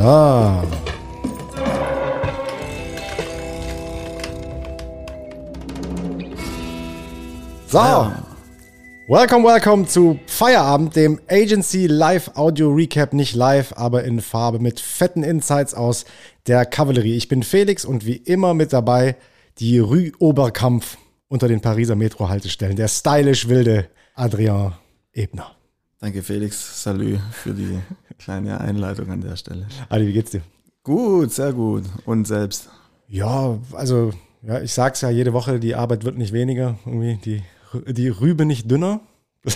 So. So. Welcome, welcome zu Feierabend, dem Agency Live Audio Recap. Nicht live, aber in Farbe mit fetten Insights aus der Kavallerie. Ich bin Felix und wie immer mit dabei die Rue Oberkampf unter den Pariser Metro-Haltestellen. Der stylisch wilde Adrian Ebner. Danke, Felix. Salü für die kleine Einleitung an der Stelle. Adi, wie geht's dir? Gut, sehr gut. Und selbst? Ja, also, ja, ich sag's ja jede Woche, die Arbeit wird nicht weniger. Irgendwie die, die Rübe nicht dünner.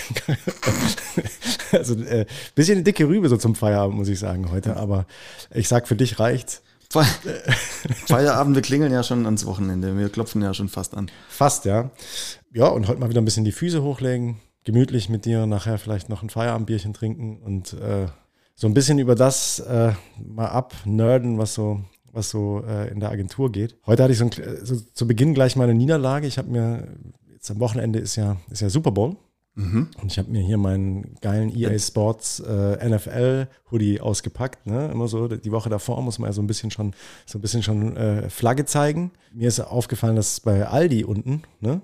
also, äh, bisschen eine dicke Rübe so zum Feierabend, muss ich sagen, heute. Aber ich sag, für dich reicht's. Fe Feierabend, wir klingeln ja schon ans Wochenende. Wir klopfen ja schon fast an. Fast, ja. Ja, und heute mal wieder ein bisschen die Füße hochlegen. Gemütlich mit dir, nachher vielleicht noch ein Feierabendbierchen trinken und äh, so ein bisschen über das äh, mal abnerden, was so, was so äh, in der Agentur geht. Heute hatte ich so, ein, so zu Beginn gleich mal eine Niederlage. Ich habe mir, jetzt am Wochenende ist ja, ist ja Super Bowl. Mhm. Und ich habe mir hier meinen geilen EA Sports äh, NFL Hoodie ausgepackt. Ne? Immer so die Woche davor muss man ja so ein bisschen schon so ein bisschen schon äh, Flagge zeigen. Mir ist aufgefallen, dass bei Aldi unten ne,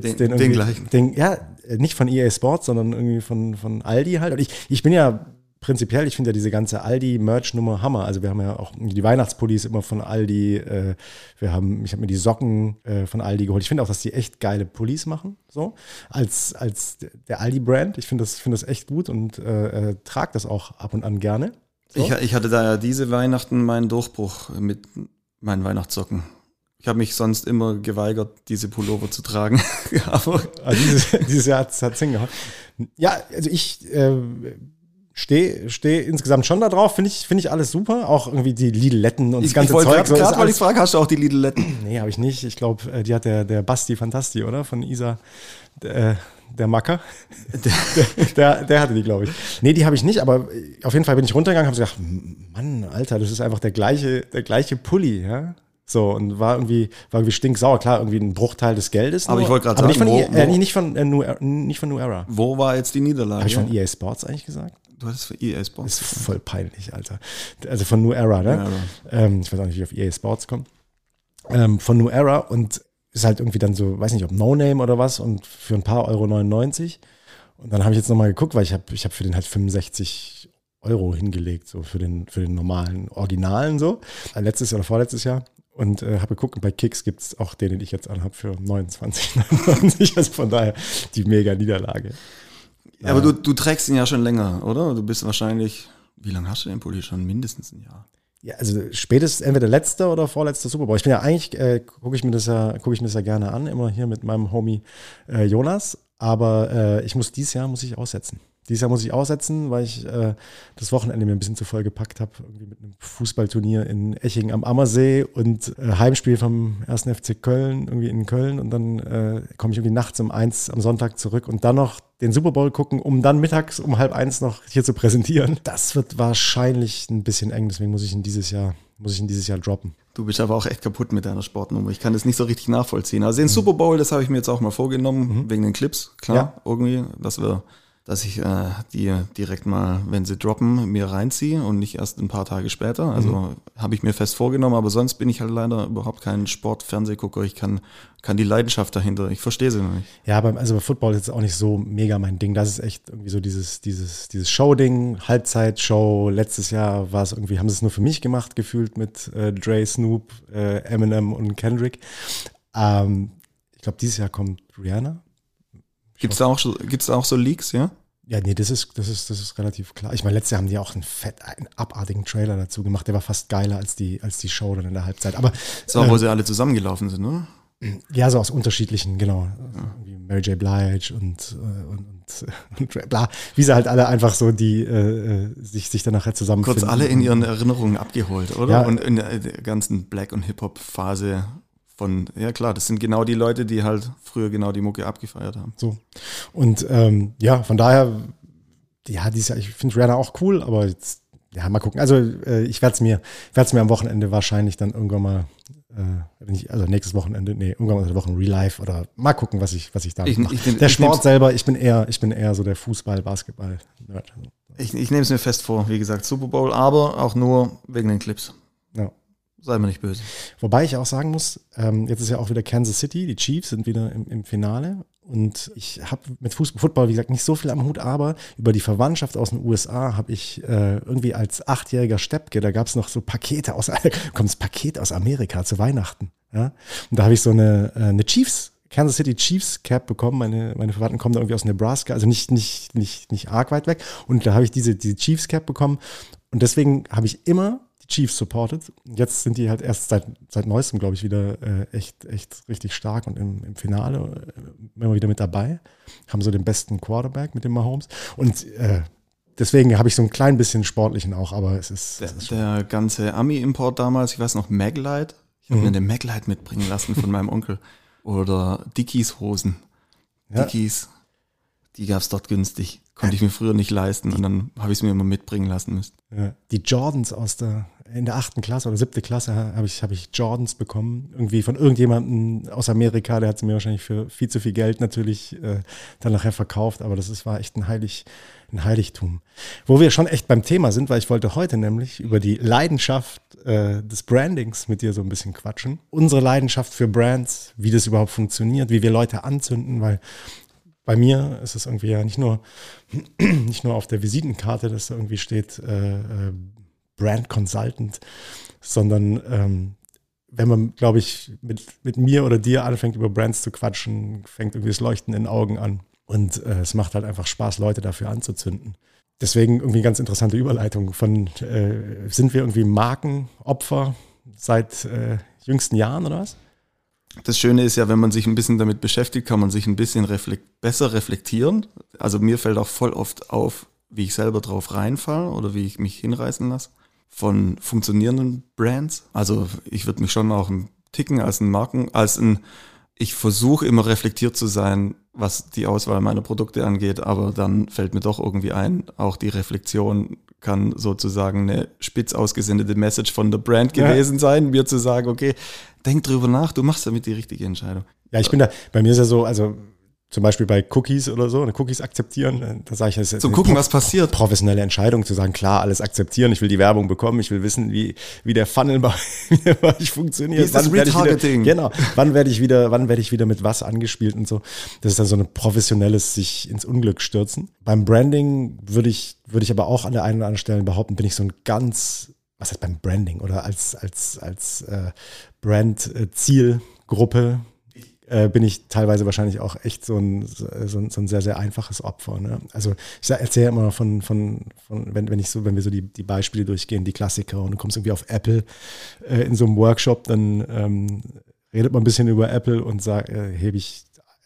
gibt es den, den, den gleichen. Den, ja, nicht von EA Sports, sondern irgendwie von von Aldi halt. Und ich ich bin ja prinzipiell, ich finde ja diese ganze Aldi-Merch-Nummer Hammer. Also wir haben ja auch die Weihnachtspullis immer von Aldi. Äh, wir haben, ich habe mir die Socken äh, von Aldi geholt. Ich finde auch, dass die echt geile Pullis machen, so als als der Aldi-Brand. Ich finde das finde das echt gut und äh, äh, trage das auch ab und an gerne. So. Ich, ich hatte da ja diese Weihnachten meinen Durchbruch mit meinen Weihnachtssocken. Ich habe mich sonst immer geweigert, diese Pullover zu tragen. Aber also dieses, dieses Jahr hat es hingehauen. Ja, also ich äh, stehe steh insgesamt schon da drauf. Finde ich, find ich alles super. Auch irgendwie die Lidletten und das ich, ganze ich Zeug. gerade, so grad, weil ich frage, hast du auch die Lidletten? Nee, habe ich nicht. Ich glaube, die hat der, der Basti Fantasti, oder? Von Isa, der, der Macker. Der, der, der hatte die, glaube ich. Nee, die habe ich nicht, aber auf jeden Fall bin ich runtergegangen und habe gedacht, Mann, Alter, das ist einfach der gleiche, der gleiche Pulli, ja. So, und war irgendwie, war irgendwie stinksauer. Klar, irgendwie ein Bruchteil des Geldes. Aber nur, ich wollte gerade aber nicht sagen, von, wo- EA, äh, wo- nicht von, äh, New, Era- nicht von New Era. Wo war jetzt die Niederlage? Habe ich von EA Sports eigentlich gesagt? Du hattest für EA Sports. Ist voll peinlich, Alter. Also von New Era, ne? New Era. Ähm, ich weiß auch nicht, wie ich auf EA Sports komme. Ähm, von New Era und ist halt irgendwie dann so, weiß nicht, ob No Name oder was und für ein paar Euro 99. Und dann habe ich jetzt nochmal geguckt, weil ich habe ich hab für den halt 65 Euro hingelegt, so für den, für den normalen Originalen so. Äh, Letztes oder vorletztes Jahr. Und äh, habe geguckt, und bei Kicks gibt es auch den, den ich jetzt anhabe, für 29,99. Also von daher die mega Niederlage. Ja, aber du, du trägst ihn ja schon länger, oder? Du bist wahrscheinlich, wie lange hast du den Pulli schon? Mindestens ein Jahr. Ja, also spätestens entweder letzter oder vorletzter Super Bowl. Ich bin ja eigentlich, äh, gucke ich mir das ja, gucke ich mir das ja gerne an, immer hier mit meinem Homie äh, Jonas. Aber äh, ich muss dieses Jahr muss ich aussetzen. Dieses Jahr muss ich aussetzen, weil ich äh, das Wochenende mir ein bisschen zu voll gepackt habe, irgendwie mit einem Fußballturnier in Eching am Ammersee und äh, Heimspiel vom 1. FC Köln, irgendwie in Köln und dann äh, komme ich irgendwie nachts um eins am Sonntag zurück und dann noch den Super Bowl gucken, um dann mittags um halb eins noch hier zu präsentieren. Das wird wahrscheinlich ein bisschen eng, deswegen muss ich ihn dieses Jahr, muss ich ihn dieses Jahr droppen. Du bist aber auch echt kaputt mit deiner Sportnummer. Ich kann das nicht so richtig nachvollziehen. Also den Super Bowl, das habe ich mir jetzt auch mal vorgenommen, wegen den Clips, klar, Ja. irgendwie, dass wir, dass ich äh, die direkt mal, wenn sie droppen, mir reinziehe und nicht erst ein paar Tage später. Also habe ich mir fest vorgenommen, aber sonst bin ich halt leider überhaupt kein Sport-Fernsehgucker. Ich kann, kann die Leidenschaft dahinter, ich verstehe sie noch nicht. Ja, beim, also bei Football ist jetzt auch nicht so mega mein Ding. Das ist echt irgendwie so dieses, dieses, dieses Show-Ding, Halbzeitshow. Letztes Jahr war es irgendwie, haben sie es nur für mich gemacht, gefühlt mit äh, Dre, Snoop, äh, Eminem und Kendrick. Ähm, ich glaube, dieses Jahr kommt Rihanna. Gibt's da auch, so- gibt's da auch so Leaks, ja? Ja, nee, das ist, das ist, das ist relativ klar. Ich meine, letztes Jahr haben die auch einen fett, einen abartigen Trailer dazu gemacht. Der war fast geiler als die, als die Show dann in der Halbzeit. Aber Das war, wo sie alle zusammengelaufen sind, oder? Ja, so aus unterschiedlichen, genau. Wie Mary J. Blige und, äh, und, und, und bla, wie sie halt alle einfach so die äh, äh, sich, sich dann nachher zusammenfinden. Kurz alle in ihren Erinnerungen abgeholt, oder? Ja. Und in der ganzen Black- und Hip-Hop-Phase von, ja klar, das sind genau die Leute, die halt früher genau die Mucke abgefeiert haben. So. Und ähm, ja, von daher, ja, Jahr, ich finde Rihanna auch cool, aber jetzt, ja, mal gucken. Also äh, ich werde es mir, werde es mir am Wochenende wahrscheinlich dann irgendwann mal, äh, nicht, also nächstes Wochenende, nee, irgendwann mal in der Woche Real Life oder mal gucken, was ich, was ich da Ich- mache. ich Der ich Sport selber, ich bin eher, ich bin eher so der Fußball, Basketball. Nerd. Ich, ich nehme es mir fest vor, wie gesagt, Super Bowl, aber auch nur wegen den Clips. Sei mir nicht böse. Wobei ich auch sagen muss, ähm, jetzt ist ja auch wieder Kansas City, die Chiefs sind wieder im, im Finale. Und ich habe mit Fußball, Football, wie gesagt, nicht so viel am Hut, aber über die Verwandtschaft aus den USA habe ich äh, irgendwie als achtjähriger Steppke, da gab es noch so Pakete aus, kommt das Paket aus Amerika zu Weihnachten. Ja? Und da habe ich so eine, äh, eine Chiefs Kansas City Chiefs Cap bekommen. Meine, meine Verwandten kommen da irgendwie aus Nebraska, also nicht, nicht, nicht, nicht arg weit weg. Und da habe ich diese, diese Chiefs Cap bekommen. Und deswegen habe ich immer die Chiefs supported. Jetzt sind die halt erst seit, seit neuestem, glaube ich, wieder äh, echt, echt richtig stark und im, im Finale äh, immer wieder mit dabei. Haben so den besten Quarterback mit dem Mahomes. Und äh, deswegen habe ich so ein klein bisschen sportlichen auch, aber es ist. Der, es ist der ganze Ami-Import damals, ich weiß noch, Maglite. Ich habe Mhm. mir eine Maglite mitbringen lassen von meinem Onkel. Oder Dickies Hosen. Ja. Dickies, die gab es dort günstig. Konnte ich mir früher nicht leisten und dann habe ich es mir immer mitbringen lassen müssen. Ja. Die Jordans aus der, in der achten Klasse oder siebte Klasse habe ich, habe ich Jordans bekommen. Irgendwie von irgendjemandem aus Amerika, der hat sie mir wahrscheinlich für viel zu viel Geld natürlich äh, dann nachher verkauft, aber das ist, war echt ein, Heilig, ein Heiligtum. Wo wir schon echt beim Thema sind, weil ich wollte heute nämlich über die Leidenschaft äh, des Brandings mit dir so ein bisschen quatschen. Unsere Leidenschaft für Brands, wie das überhaupt funktioniert, wie wir Leute anzünden, weil bei mir ist es irgendwie ja nicht nur, nicht nur auf der Visitenkarte, dass da irgendwie steht äh, äh, Brand Consultant, sondern ähm, wenn man, glaube ich, mit, mit mir oder dir anfängt, über Brands zu quatschen, fängt irgendwie das Leuchten in den Augen an. Und äh, es macht halt einfach Spaß, Leute dafür anzuzünden. Deswegen irgendwie ganz interessante Überleitung von, äh, sind wir irgendwie Markenopfer seit äh, jüngsten Jahren oder was? Das Schöne ist ja, wenn man sich ein bisschen damit beschäftigt, kann man sich ein bisschen reflekt besser reflektieren. Also mir fällt auch voll oft auf, wie ich selber drauf reinfall oder wie ich mich hinreißen lasse von funktionierenden Brands. Also ich würde mich schon auch ein Ticken als ein Marken, als ein, ich versuche immer reflektiert zu sein, was die Auswahl meiner Produkte angeht, aber dann fällt mir doch irgendwie ein, auch die Reflexion kann sozusagen eine spitz ausgesendete Message von der Brand Ja. gewesen sein, mir zu sagen, okay, denk drüber nach, du machst damit die richtige Entscheidung. Ja, ich bin da, bei mir ist ja so, also zum Beispiel bei Cookies oder so, eine Cookies akzeptieren, äh, da sage ich, das eine gucken, was passiert. professionelle Entscheidung, zu sagen, klar, alles akzeptieren, ich will die Werbung bekommen, ich will wissen, wie, wie der Funnel bei mir bei euch funktioniert. Wie ist das Wann ich wieder- Retargeting? Genau, wann werde ich wieder, wann werde ich wieder mit was angespielt und so. Das ist dann so ein professionelles sich ins Unglück stürzen. Beim Branding würde ich, würde ich aber auch an der einen oder anderen Stelle behaupten, bin ich so ein ganz, was heißt beim Branding oder als, als, als äh, Brand-Zielgruppe äh, bin ich teilweise wahrscheinlich auch echt so ein, so ein, so ein sehr, sehr einfaches Opfer. Ne? Also ich erzähle immer von, von, von wenn, wenn ich so, wenn wir so die, die Beispiele durchgehen, die Klassiker und du kommst irgendwie auf Apple äh, in so einem Workshop, dann ähm, redet man ein bisschen über Apple und sag, äh, hebe ich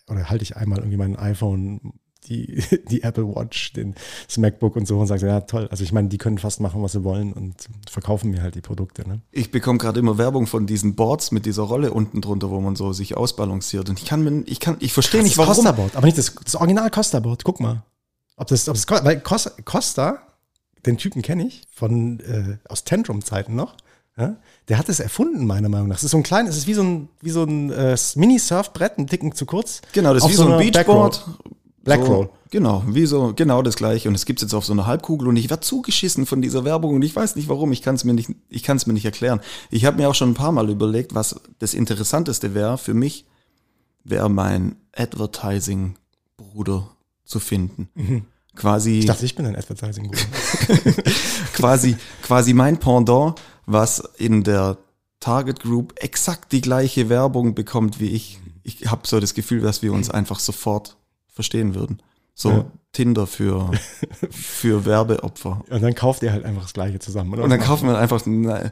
oder halte ich einmal irgendwie mein iPhone, die, die Apple Watch, den, das MacBook und so und sage, ja toll. Also ich meine, die können fast machen, was sie wollen und verkaufen mir halt die Produkte. Ne? Ich bekomme gerade immer Werbung von diesen Boards mit dieser Rolle unten drunter, wo man so sich ausbalanciert. Und ich kann mir, ich kann, ich verstehe nicht, das warum. Costa-Board, aber nicht das, das Original Costa-Board. Guck mal. Ob das, ob das, weil Costa, Costa den Typen kenne ich von, äh, aus Tantrum-Zeiten noch. Ja? Der hat es erfunden, meiner Meinung nach. Es ist so ein kleines, es ist wie so ein, wie so ein äh, Mini-Surfbrett, ein Ticken zu kurz. Genau, das ist wie so ein einer Beachboard. Blackroll. So, genau, wie so, genau das gleiche. Und es gibt's jetzt auf so einer Halbkugel und ich werde zugeschissen von dieser Werbung und ich weiß nicht warum. Ich kann es mir nicht, ich kann es mir nicht erklären. Ich habe mir auch schon ein paar Mal überlegt, was das Interessanteste wäre für mich, wäre mein Advertising-Bruder zu finden. Quasi. Ich dachte, ich bin ein advertising quasi, quasi mein Pendant, was in der Target Group exakt die gleiche Werbung bekommt wie ich. Ich habe so das Gefühl, dass wir uns einfach sofort verstehen würden. So Ja. Tinder für, für Werbeopfer. Und dann kauft ihr halt einfach das Gleiche zusammen. Oder? Und dann kaufen wir einfach, na,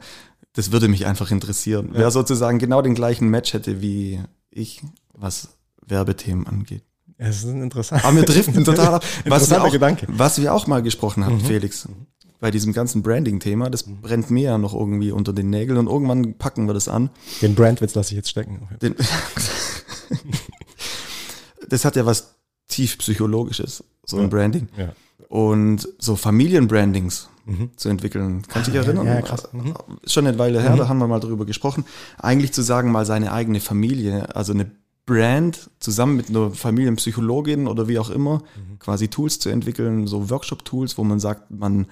das würde mich einfach interessieren. Wer sozusagen genau den gleichen Match hätte wie ich, was Werbethemen angeht. Es ist ein interessant. Aber wir driften total ab. Was wir, auch, Gedanke. was wir auch mal gesprochen hatten, Felix, bei diesem ganzen Branding-Thema, das brennt mir ja noch irgendwie unter den Nägeln und irgendwann packen wir das an. Den Brandwitz lasse ich jetzt stecken. Den das hat ja was tief psychologisches, so ein Branding. Und so Familienbrandings zu entwickeln. Kannst du dich Ah, ja, erinnern? ja, krass. Mhm. Ist Schon eine Weile her, da haben wir mal drüber gesprochen. Eigentlich zu sagen, mal seine eigene Familie, also eine Brand zusammen mit einer Familienpsychologin oder wie auch immer mhm. quasi Tools zu entwickeln, so Workshop-Tools, wo man sagt, man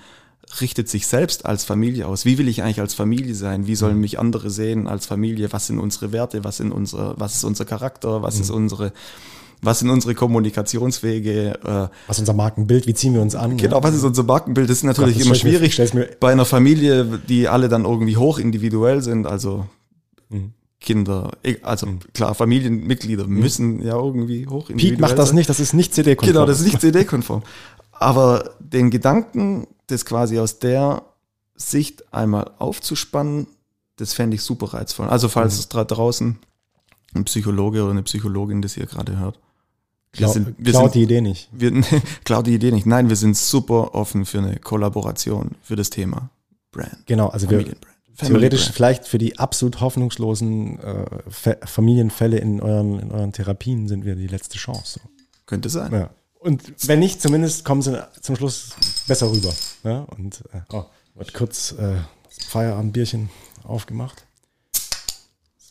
richtet sich selbst als Familie aus. Wie will ich eigentlich als Familie sein? Wie sollen mhm. mich andere sehen als Familie? Was sind unsere Werte? Was sind unsere, was ist unser Charakter? Was mhm. ist unsere, was sind unsere Kommunikationswege? Äh, was ist unser Markenbild? Wie ziehen wir uns an? Genau, was ist unser Markenbild? Das ist natürlich das immer schwierig mir, bei einer Familie, die alle dann irgendwie hoch individuell sind. Also mhm. Kinder, e, also mhm. klar, Familienmitglieder mhm. müssen ja irgendwie hoch individuell Piet macht das sein. nicht, das ist nicht CD-konform. Genau, das ist nicht CD-konform. Aber den Gedanken, das quasi aus der Sicht einmal aufzuspannen, das fände ich super reizvoll. Also falls mhm. es da draußen ein Psychologe oder eine Psychologin das hier gerade hört. Wir sind, wir klaut sind, die Idee nicht. Wir, klaut die Idee nicht. Nein, wir sind super offen für eine Kollaboration für das Thema Brand. Genau, also wir theoretisch Brand. vielleicht für die absolut hoffnungslosen äh, Familienfälle in euren, in euren Therapien sind wir die letzte Chance. So. Könnte sein. Ja. Und wenn nicht, zumindest kommen sie zum Schluss besser rüber. Ja? Und äh, oh, wird kurz äh, Feierabendbierchen aufgemacht.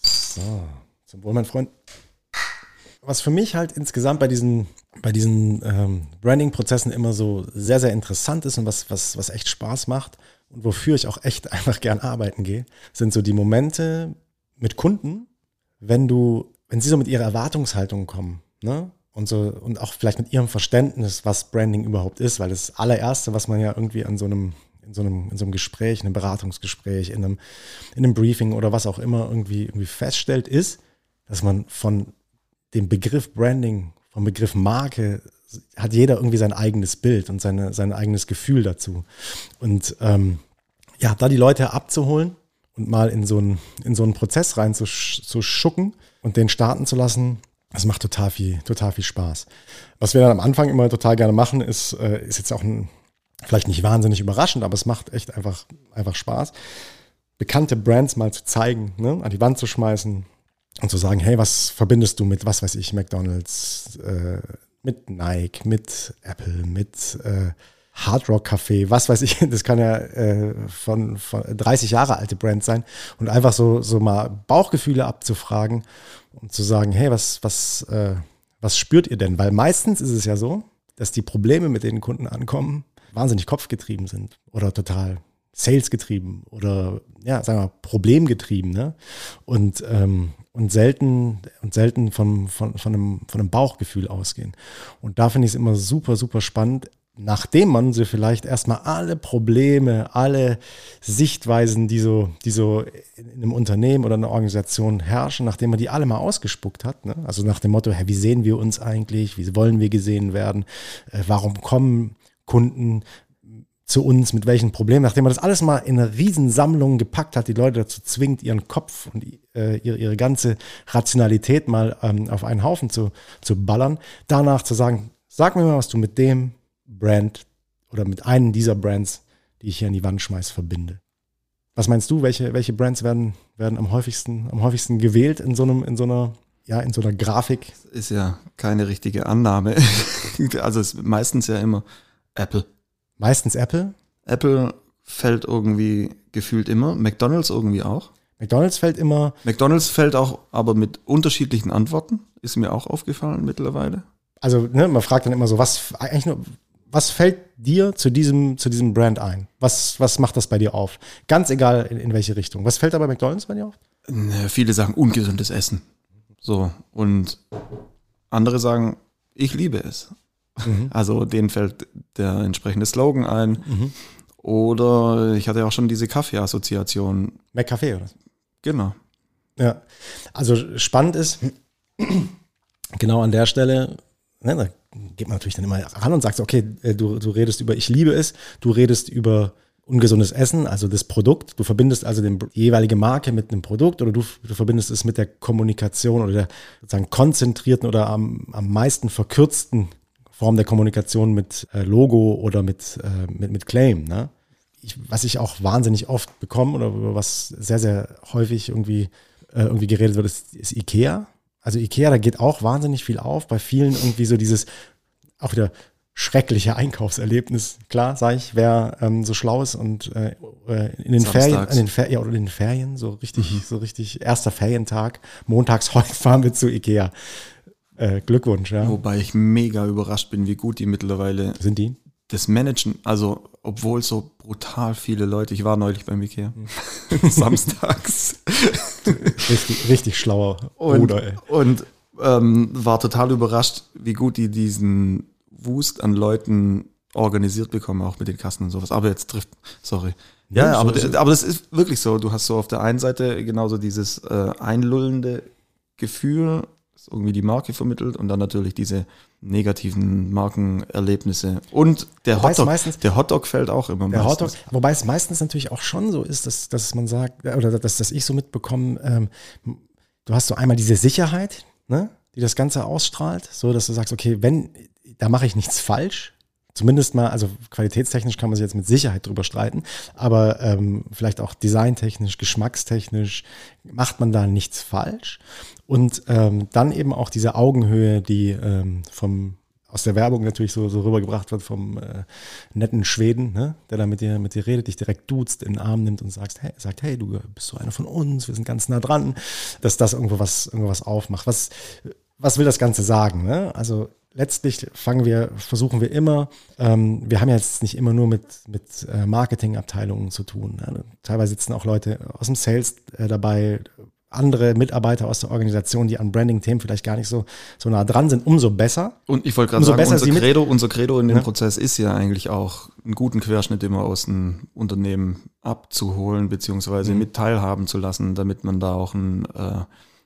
So, zum Wohl, mein Freund. Was für mich halt insgesamt bei diesen, bei diesen ähm, Branding-Prozessen immer so sehr, sehr interessant ist und was, was, was echt Spaß macht und wofür ich auch echt einfach gern arbeiten gehe, sind so die Momente mit Kunden, wenn du, wenn sie so mit ihrer Erwartungshaltung kommen, ne? und so und auch vielleicht mit ihrem Verständnis, was Branding überhaupt ist, weil das allererste, was man ja irgendwie an so einem in so einem, in so einem Gespräch, in einem Beratungsgespräch, in einem, in einem Briefing oder was auch immer irgendwie, irgendwie feststellt, ist, dass man von dem Begriff Branding, vom Begriff Marke, hat jeder irgendwie sein eigenes Bild und seine, sein eigenes Gefühl dazu. Und ja, da die Leute abzuholen und mal in so einen, in so einen Prozess rein zu, zu schucken und den starten zu lassen, das macht total viel, total viel Spaß. Was wir dann am Anfang immer total gerne machen, ist, äh, ist jetzt auch ein, vielleicht nicht wahnsinnig überraschend, aber es macht echt einfach, einfach Spaß, bekannte Brands mal zu zeigen, ne, an die Wand zu schmeißen und zu sagen, hey, was verbindest du mit, was weiß ich, McDonalds, äh, mit Nike, mit Apple, mit äh, Hard Rock Café, was weiß ich, das kann ja äh, von, von 30 Jahre alte Brand sein und einfach so, so mal Bauchgefühle abzufragen und zu sagen, hey, was, was, äh, was spürt ihr denn? Weil meistens ist es ja so, dass die Probleme, mit denen Kunden ankommen, wahnsinnig kopfgetrieben sind oder total salesgetrieben oder ja, sagen wir, problemgetrieben, ne? Und, ähm, und selten, und selten von, von, von, einem, von einem Bauchgefühl ausgehen. Und da finde ich es immer super, super spannend, nachdem man so vielleicht erstmal alle Probleme, alle Sichtweisen, die so, die so in einem Unternehmen oder einer Organisation herrschen, nachdem man die alle mal ausgespuckt hat, ne? also nach dem Motto, hey, wie sehen wir uns eigentlich, wie wollen wir gesehen werden, äh, warum kommen Kunden zu uns, mit welchen Problemen, nachdem man das alles mal in eine Riesensammlung gepackt hat, die Leute dazu zwingt, ihren Kopf und äh, ihre, ihre ganze Rationalität mal ähm, auf einen Haufen zu, zu ballern, danach zu sagen, sag mir mal, was du mit dem Brand oder mit einem dieser Brands, die ich hier an die Wand schmeiße, verbinde. Was meinst du, welche, welche Brands werden, werden am häufigsten, am häufigsten gewählt in so einem, in so einer, ja, in so einer Grafik? Ist ja keine richtige Annahme. also ist meistens ja immer Apple. Meistens Apple? Apple fällt irgendwie gefühlt immer. McDonalds irgendwie auch. McDonalds fällt immer. McDonalds fällt auch, aber mit unterschiedlichen Antworten. Ist mir auch aufgefallen mittlerweile. Also, ne, man fragt dann immer so, was eigentlich nur, was fällt dir zu diesem, zu diesem Brand ein? Was, was macht das bei dir auf? Ganz egal in, in welche Richtung. Was fällt da bei McDonalds bei dir auf? Viele sagen ungesundes Essen. So. Und andere sagen, ich liebe es. Mhm. Also denen fällt der entsprechende Slogan ein. Mhm. Oder ich hatte ja auch schon diese Kaffee-Assoziation. McCafe, oder? Genau. Ja. Also spannend ist, genau an der Stelle, ne, da geht man natürlich dann immer ran und sagt, okay, äh, du, du redest über ich liebe es, du redest über ungesundes Essen, also das Produkt. Du verbindest also die jeweilige Marke mit einem Produkt oder du, du verbindest es mit der Kommunikation oder der sozusagen konzentrierten oder am, am meisten verkürzten Form der Kommunikation mit äh, Logo oder mit, äh, mit, mit Claim. Ne? Ich, was ich auch wahnsinnig oft bekomme oder was sehr, sehr häufig irgendwie, äh, irgendwie geredet wird, ist, ist Ikea. Also Ikea, da geht auch wahnsinnig viel auf. Bei vielen irgendwie so dieses, auch wieder schreckliche Einkaufserlebnis. Klar, sage ich, wer ähm, so schlau ist und äh, äh in den Samstags. Ferien, in den Fer ja, oder in den Ferien, so richtig, mhm. so richtig, erster Ferientag, montags heute fahren wir zu Ikea. Äh, Glückwunsch, ja. Wobei ich mega überrascht bin, wie gut die mittlerweile sind die das Managen, also obwohl so brutal viele Leute, ich war neulich beim Ikea, mhm. samstags. richtig, richtig schlauer Bruder, ey. Und ähm, war total überrascht, wie gut die diesen Wust an Leuten organisiert bekommen, auch mit den Kassen und sowas. Aber jetzt trifft, sorry. Ja, ja aber, aber das ist wirklich so. Du hast so auf der einen Seite genauso dieses äh, einlullende Gefühl, das irgendwie die Marke vermittelt und dann natürlich diese negativen Markenerlebnisse. Und der Hotdog, meistens, der Hotdog fällt auch immer der meistens. Hotdog, wobei es meistens natürlich auch schon so ist, dass, dass man sagt, oder dass, dass ich so mitbekomme, ähm, du hast so einmal diese Sicherheit, ne, die das Ganze ausstrahlt, so dass du sagst, okay, wenn da mache ich nichts falsch. Zumindest mal, also qualitätstechnisch kann man sich jetzt mit Sicherheit drüber streiten, aber ähm, vielleicht auch designtechnisch, geschmackstechnisch macht man da nichts falsch. Und ähm, dann eben auch diese Augenhöhe, die ähm, vom aus der Werbung natürlich so, so rübergebracht wird vom äh, netten Schweden, ne, der da mit dir, mit dir redet, dich direkt duzt, in den Arm nimmt und sagt, hey, sagt, hey, du bist so einer von uns, wir sind ganz nah dran, dass das irgendwo was, irgendwo was aufmacht. Was, was will das Ganze sagen? Ne? Also letztlich fangen wir, versuchen wir immer, ähm, wir haben ja jetzt nicht immer nur mit, mit äh, Marketingabteilungen zu tun. Ne? Teilweise sitzen auch Leute aus dem Sales äh, dabei, andere Mitarbeiter aus der Organisation, die an Branding-Themen vielleicht gar nicht so, so nah dran sind, umso besser. Und ich wollte gerade sagen, unser Credo, unser Credo in dem ja. Prozess ist ja eigentlich auch, einen guten Querschnitt immer aus dem Unternehmen abzuholen, beziehungsweise mhm. mit teilhaben zu lassen, damit man da auch ein äh,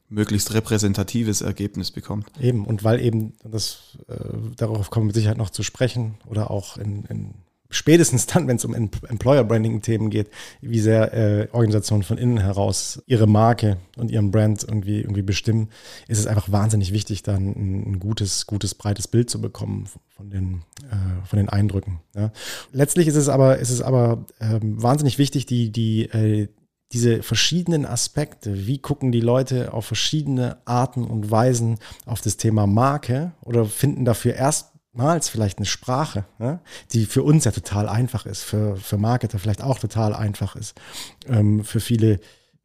möglichst repräsentatives Ergebnis bekommt. Eben, und weil eben, das, äh, darauf kommen wir mit Sicherheit noch zu sprechen, oder auch in, in spätestens dann, wenn es um Employer-Branding-Themen geht, wie sehr äh, Organisationen von innen heraus ihre Marke und ihren Brand irgendwie, irgendwie bestimmen, ist es einfach wahnsinnig wichtig, dann ein, ein gutes, gutes, breites Bild zu bekommen von den, äh, von den Eindrücken. Ja. Letztlich ist es aber, ist es aber ähm, wahnsinnig wichtig, die, die, äh, diese verschiedenen Aspekte, wie gucken die Leute auf verschiedene Arten und Weisen auf das Thema Marke oder finden dafür erstmals vielleicht eine Sprache, ja, die für uns ja total einfach ist, für, für Marketer vielleicht auch total einfach ist, ähm, für viele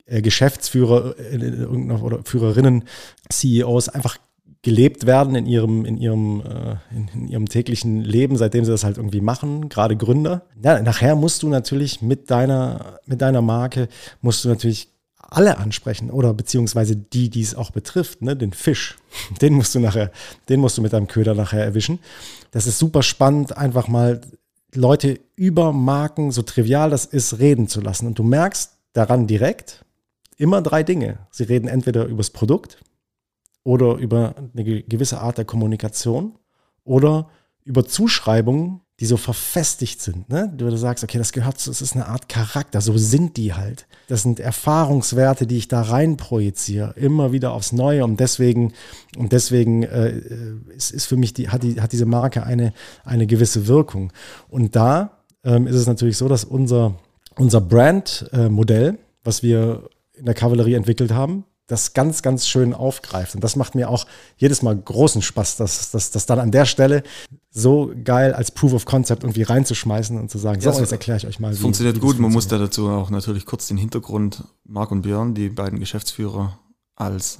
äh, Geschäftsführer äh, oder Führerinnen, CEOs einfach gelebt werden in ihrem, in ihrem, äh, in, in, ihrem täglichen Leben, seitdem sie das halt irgendwie machen, gerade Gründer. Ja, nachher musst du natürlich mit deiner, mit deiner Marke, musst du natürlich alle ansprechen oder beziehungsweise die, die es auch betrifft, ne, den Fisch, den musst du nachher, den musst du mit deinem Köder nachher erwischen. Das ist super spannend, einfach mal Leute über Marken, so trivial das ist, reden zu lassen. Und du merkst daran direkt immer drei Dinge. Sie reden entweder übers Produkt, oder über eine gewisse Art der Kommunikation oder über Zuschreibungen, die so verfestigt sind. Ne? Du sagst, okay, das gehört, das ist eine Art Charakter, so sind die halt. Das sind Erfahrungswerte, die ich da rein projiziere, immer wieder aufs Neue. Und deswegen, und deswegen äh, ist, ist für mich die, hat, die, hat diese Marke eine, eine gewisse Wirkung. Und da ähm, ist es natürlich so, dass unser, unser Brand-Modell, äh, was wir in der Kavallerie entwickelt haben, das ganz, ganz schön aufgreift. Und das macht mir auch jedes Mal großen Spaß, das, das, das dann an der Stelle so geil als Proof of Concept irgendwie reinzuschmeißen und zu sagen, so, ja, jetzt erkläre ich euch mal. Wie, funktioniert wie gut. Man muss da dazu auch natürlich kurz den Hintergrund, Marc und Björn, die beiden Geschäftsführer als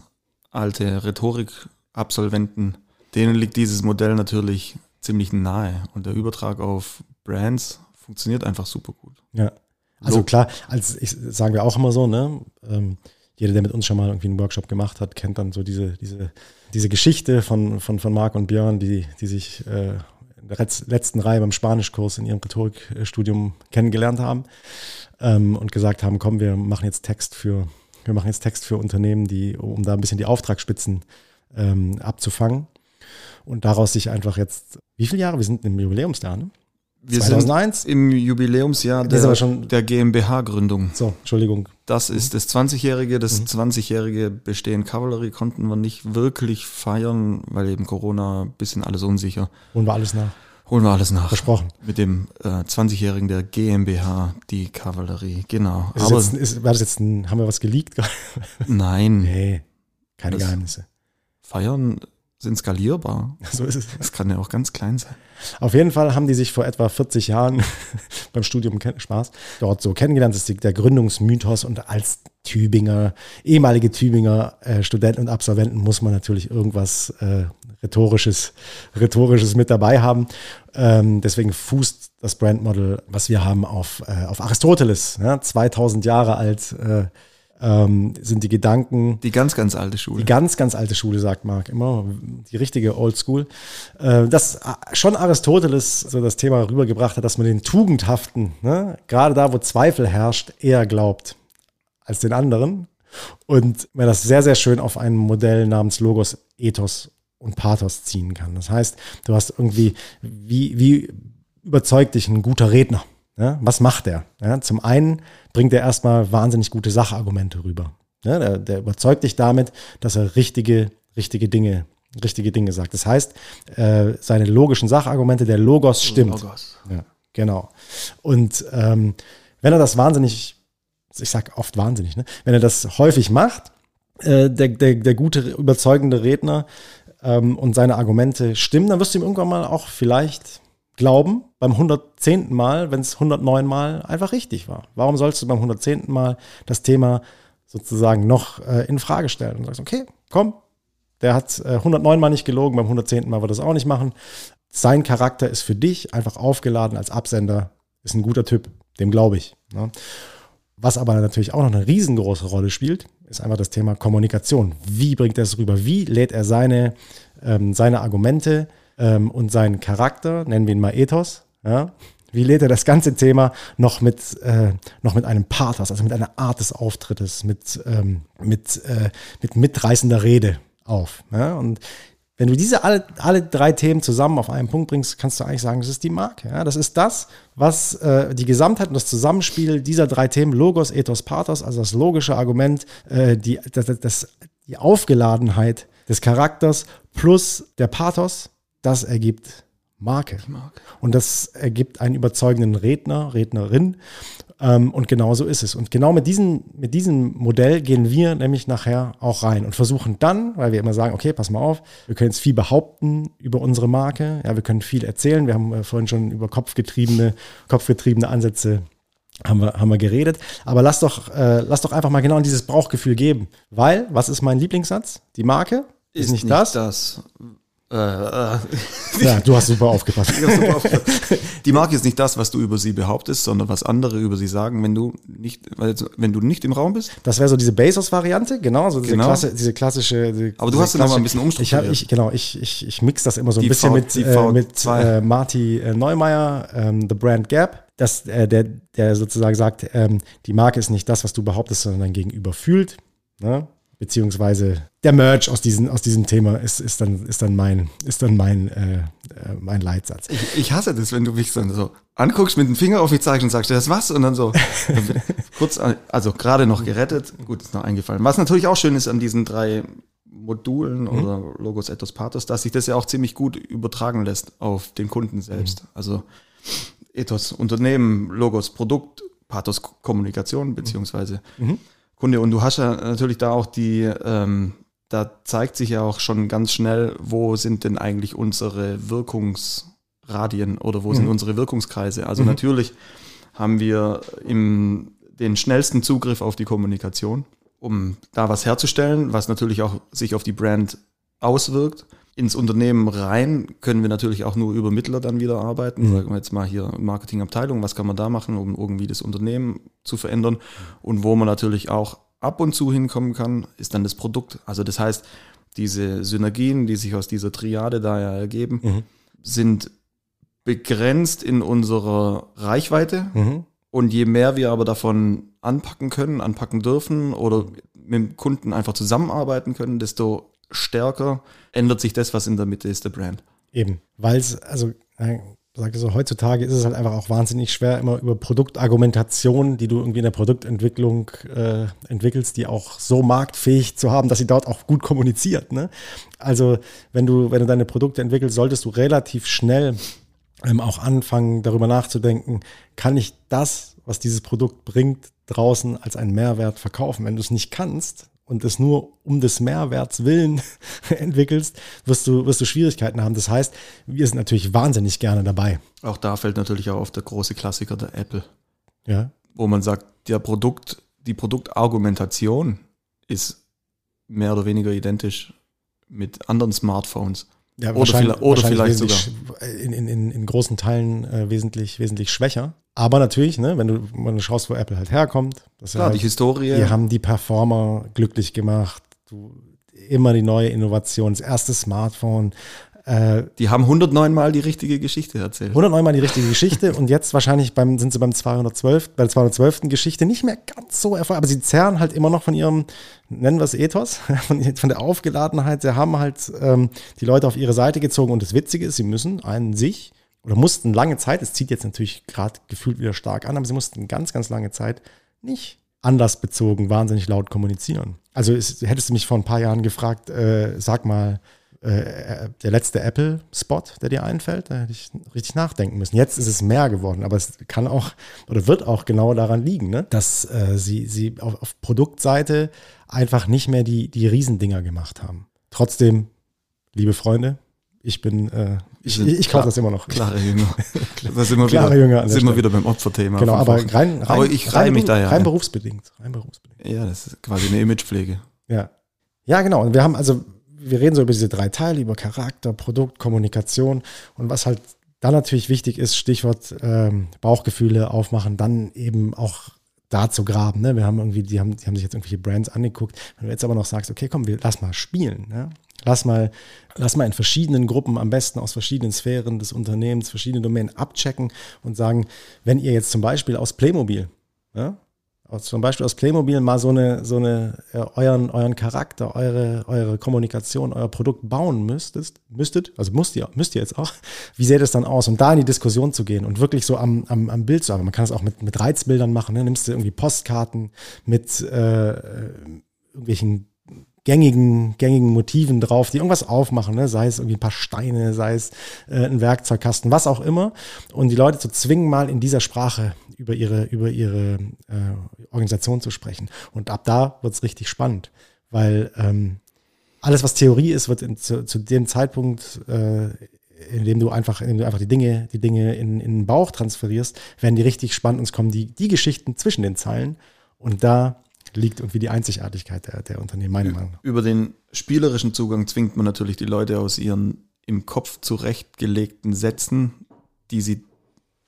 alte Rhetorik-Absolventen, denen liegt dieses Modell natürlich ziemlich nahe. Und der Übertrag auf Brands funktioniert einfach super gut. Ja. Also klar, als ich sagen wir auch immer so, ne? Ähm, jeder, der mit uns schon mal irgendwie einen Workshop gemacht hat, kennt dann so diese, diese, diese Geschichte von, von, von Marc und Björn, die, die sich äh, in der letzten Reihe beim Spanischkurs in ihrem Rhetorikstudium kennengelernt haben ähm, und gesagt haben, komm, wir machen jetzt Text für, wir machen jetzt Text für Unternehmen, die, um da ein bisschen die Auftragsspitzen ähm, abzufangen. Und daraus sich einfach jetzt, wie viele Jahre? Wir sind im Jubiläumsjahr, ne? Wir 2001? sind im Jubiläumsjahr der, der GmbH-Gründung. So, Entschuldigung. Das ist das 20-jährige. Das mhm. 20-jährige Bestehen Cavalry konnten wir nicht wirklich feiern, weil eben Corona ein bisschen alles unsicher. Holen wir alles nach. Holen wir alles nach. Versprochen. Mit dem äh, 20-jährigen der GmbH, die Kavallerie, genau. Ist Aber jetzt, ist, war das jetzt ein, haben wir was geleakt? Nein. Nee, keine das Geheimnisse. Feiern sind skalierbar. So ist es. Das kann ja auch ganz klein sein. Auf jeden Fall haben die sich vor etwa 40 Jahren beim Studium Spaß dort so kennengelernt. Das ist der Gründungsmythos und als Tübinger, ehemalige Tübinger äh, Studenten und Absolventen muss man natürlich irgendwas äh, rhetorisches, rhetorisches mit dabei haben. Ähm, deswegen fußt das Brandmodel, was wir haben, auf, äh, auf Aristoteles, ja, 2000 Jahre alt. Äh, ähm, sind die Gedanken. Die ganz, ganz alte Schule. Die ganz, ganz alte Schule, sagt Marc immer. Die richtige Old School. Äh, dass schon Aristoteles so das Thema rübergebracht hat, dass man den Tugendhaften, ne, gerade da, wo Zweifel herrscht, eher glaubt als den anderen. Und man das sehr, sehr schön auf ein Modell namens Logos, Ethos und Pathos ziehen kann. Das heißt, du hast irgendwie, wie, wie überzeugt dich ein guter Redner? Ja, was macht er? Ja, zum einen bringt er erstmal wahnsinnig gute Sachargumente rüber. Ja, der, der, überzeugt dich damit, dass er richtige, richtige Dinge, richtige Dinge sagt. Das heißt, äh, seine logischen Sachargumente, der Logos stimmt. Logos. Ja, genau. Und ähm, wenn er das wahnsinnig, ich sag oft wahnsinnig, ne? wenn er das häufig macht, äh, der, der, der gute, überzeugende Redner ähm, und seine Argumente stimmen, dann wirst du ihm irgendwann mal auch vielleicht glauben beim 110. Mal, wenn es 109 Mal einfach richtig war? Warum sollst du beim 110. Mal das Thema sozusagen noch äh, in Frage stellen und sagst, okay, komm, der hat äh, 109 Mal nicht gelogen, beim 110. Mal wird er das auch nicht machen. Sein Charakter ist für dich einfach aufgeladen als Absender, ist ein guter Typ, dem glaube ich. Ne? Was aber natürlich auch noch eine riesengroße Rolle spielt, ist einfach das Thema Kommunikation. Wie bringt er es rüber? Wie lädt er seine, ähm, seine Argumente ähm, und seinen Charakter, nennen wir ihn mal Ethos, ja, wie lädt er das ganze Thema noch mit, äh, noch mit einem Pathos, also mit einer Art des Auftrittes, mit, ähm, mit, äh, mit mitreißender Rede auf. Ja? Und wenn du diese alle, alle drei Themen zusammen auf einen Punkt bringst, kannst du eigentlich sagen, das ist die Marke. Ja? Das ist das, was äh, die Gesamtheit und das Zusammenspiel dieser drei Themen, Logos, Ethos, Pathos, also das logische Argument, äh, die, das, das, die Aufgeladenheit des Charakters plus der Pathos, das ergibt Marke. Marke. Und das ergibt einen überzeugenden Redner, Rednerin. Ähm, und genau so ist es. Und genau mit, diesen, mit diesem Modell gehen wir nämlich nachher auch rein und versuchen dann, weil wir immer sagen, okay, pass mal auf, wir können jetzt viel behaupten über unsere Marke, ja, wir können viel erzählen. Wir haben äh, vorhin schon über kopfgetriebene, kopfgetriebene Ansätze haben wir, haben wir geredet. Aber lass doch, äh, lass doch einfach mal genau dieses Brauchgefühl geben. Weil, was ist mein Lieblingssatz? Die Marke ist, ist nicht, nicht das, das äh, äh. Ja, du hast super aufgepasst. super aufgepasst. Die Marke ist nicht das, was du über sie behauptest, sondern was andere über sie sagen, wenn du nicht, wenn du nicht im Raum bist. Das wäre so diese Bezos-Variante, genau, so diese, genau. Klasse, diese klassische. Diese, Aber du hast noch mal ein bisschen umstrukturiert. Ich, ich, genau, ich, ich, ich mix das immer so ein die bisschen v, mit, äh, mit äh, Marty äh, Neumeier, ähm, The Brand Gap. Das, äh, der, der sozusagen sagt, ähm, die Marke ist nicht das, was du behauptest, sondern dein Gegenüber fühlt. Ne? Beziehungsweise der Merch aus, diesen, aus diesem Thema ist, ist, dann, ist dann mein, ist dann mein, äh, äh, mein Leitsatz. Ich, ich hasse das, wenn du mich dann so anguckst, mit dem Finger auf mich zeigst und sagst, das was? Und dann so kurz, also gerade noch gerettet, gut, ist noch eingefallen. Was natürlich auch schön ist an diesen drei Modulen mhm. oder Logos Ethos Pathos, dass sich das ja auch ziemlich gut übertragen lässt auf den Kunden selbst. Mhm. Also Ethos Unternehmen, Logos Produkt, Pathos Kommunikation, beziehungsweise mhm. Kunde. Und du hast ja natürlich da auch die, ähm, da zeigt sich ja auch schon ganz schnell, wo sind denn eigentlich unsere Wirkungsradien oder wo mhm. sind unsere Wirkungskreise. Also mhm. natürlich haben wir im, den schnellsten Zugriff auf die Kommunikation, um da was herzustellen, was natürlich auch sich auf die Brand auswirkt ins Unternehmen rein können wir natürlich auch nur über Mittler dann wieder arbeiten. Mhm. Sagen wir jetzt mal hier Marketingabteilung, was kann man da machen, um irgendwie das Unternehmen zu verändern? Und wo man natürlich auch ab und zu hinkommen kann, ist dann das Produkt. Also das heißt, diese Synergien, die sich aus dieser Triade da ja ergeben, mhm. sind begrenzt in unserer Reichweite. Mhm. Und je mehr wir aber davon anpacken können, anpacken dürfen oder mit dem Kunden einfach zusammenarbeiten können, desto stärker ändert sich das, was in der Mitte ist, der Brand. Eben, weil es, also sage so, heutzutage ist es halt einfach auch wahnsinnig schwer, immer über Produktargumentation, die du irgendwie in der Produktentwicklung äh, entwickelst, die auch so marktfähig zu haben, dass sie dort auch gut kommuniziert. Ne? Also wenn du, wenn du deine Produkte entwickelst, solltest du relativ schnell ähm, auch anfangen, darüber nachzudenken, kann ich das, was dieses Produkt bringt, draußen als einen Mehrwert verkaufen. Wenn du es nicht kannst, und es nur um des Mehrwerts willen entwickelst, wirst du, wirst du Schwierigkeiten haben. Das heißt, wir sind natürlich wahnsinnig gerne dabei. Auch da fällt natürlich auch auf der große Klassiker der Apple. Ja. Wo man sagt, der Produkt, die Produktargumentation ist mehr oder weniger identisch mit anderen Smartphones. Ja, Oder wahrscheinlich, oder wahrscheinlich vielleicht wesentlich, in, in, in, großen Teilen äh, wesentlich, wesentlich schwächer. Aber natürlich, ne, wenn du, wenn du schaust, wo Apple halt herkommt, das ist Klar, halt, die Historie. Wir haben die Performer glücklich gemacht. Du, immer die neue Innovation, das erste Smartphone. Äh, Die haben 109 Mal die richtige Geschichte erzählt. 109 Mal die richtige Geschichte und jetzt wahrscheinlich beim, sind sie beim 212, bei der 212. Geschichte nicht mehr ganz so erfolgreich, aber sie zerren halt immer noch von ihrem, nennen wir es Ethos, von, von der Aufgeladenheit. Sie haben halt ähm, die Leute auf ihre Seite gezogen und das Witzige ist, sie müssen einen sich oder mussten lange Zeit, es zieht jetzt natürlich gerade gefühlt wieder stark an, aber sie mussten ganz, ganz lange Zeit nicht anlassbezogen wahnsinnig laut kommunizieren. Also es, hättest du mich vor ein paar Jahren gefragt, äh, sag mal, äh, der letzte Apple-Spot, der dir einfällt, da hätte ich richtig nachdenken müssen. Jetzt ist es mehr geworden, aber es kann auch oder wird auch genau daran liegen, ne? dass äh, sie, sie auf, auf Produktseite einfach nicht mehr die, die Riesendinger gemacht haben. Trotzdem, liebe Freunde, ich bin, äh, ich, ich, ich kaufe das immer noch. Klare Jünger. Da sind wir, Klare wieder, Jünger sind wir wieder beim Opferthema. Genau, aber rein, rein, aber ich rein, mich da ja rein ein. berufsbedingt, rein berufsbedingt. Ja, das ist quasi eine Imagepflege. Ja. Ja, genau. Und wir haben also, wir reden so über diese drei Teile, über Charakter, Produkt, Kommunikation. Und was halt dann natürlich wichtig ist, Stichwort ähm, Bauchgefühle aufmachen, dann eben auch da zu graben. Ne? Wir haben irgendwie, die haben, die haben sich jetzt irgendwelche Brands angeguckt. Wenn du jetzt aber noch sagst, okay, komm, wir lass mal spielen. Ne? Lass mal, lass mal in verschiedenen Gruppen, am besten aus verschiedenen Sphären des Unternehmens, verschiedene Domänen abchecken und sagen, wenn ihr jetzt zum Beispiel aus Playmobil, aus, zum Beispiel aus Playmobil mal so eine, so eine äh, euren, euren Charakter, eure, eure Kommunikation, euer Produkt bauen müsstest, müsstet, also müsst ihr, müsst ihr jetzt auch, wie sähe das dann aus? Und da in die Diskussion zu gehen und wirklich so am, am, am Bild zu haben. Man kann es auch mit, mit Reizbildern machen, ne? nimmst du irgendwie Postkarten mit äh, irgendwelchen gängigen, gängigen Motiven drauf, die irgendwas aufmachen, ne? sei es irgendwie ein paar Steine, sei es äh, ein Werkzeugkasten, was auch immer. Und die Leute zu zwingen, mal in dieser Sprache über ihre, über ihre äh, Organisation zu sprechen. Und ab da wird's richtig spannend, weil ähm, alles, was Theorie ist, wird in, zu, zu dem Zeitpunkt, äh, in dem du einfach, in dem du einfach die Dinge, die Dinge in, in den Bauch transferierst, werden die richtig spannend und es kommen die, die Geschichten zwischen den Zeilen. Und da liegt irgendwie die Einzigartigkeit der, der Unternehmen, meiner Meinung nach. Über den spielerischen Zugang zwingt man natürlich die Leute aus ihren im Kopf zurechtgelegten Sätzen, die sie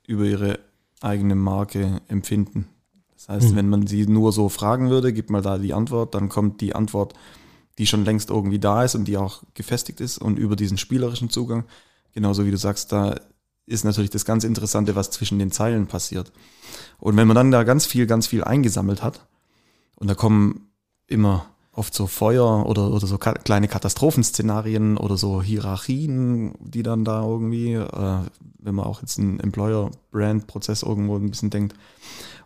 über ihre eigene Marke empfinden. Das heißt, Mhm. wenn man sie nur so fragen würde, gib mal da die Antwort, dann kommt die Antwort, die schon längst irgendwie da ist und die auch gefestigt ist und über diesen spielerischen Zugang, genauso wie du sagst, da ist natürlich das ganz Interessante, was zwischen den Zeilen passiert. Und wenn man dann da ganz viel, ganz viel eingesammelt hat, und da kommen immer oft so Feuer oder, oder so ka kleine Katastrophenszenarien oder so Hierarchien, die dann da irgendwie, äh, wenn man auch jetzt einen Employer-Brand-Prozess irgendwo ein bisschen denkt.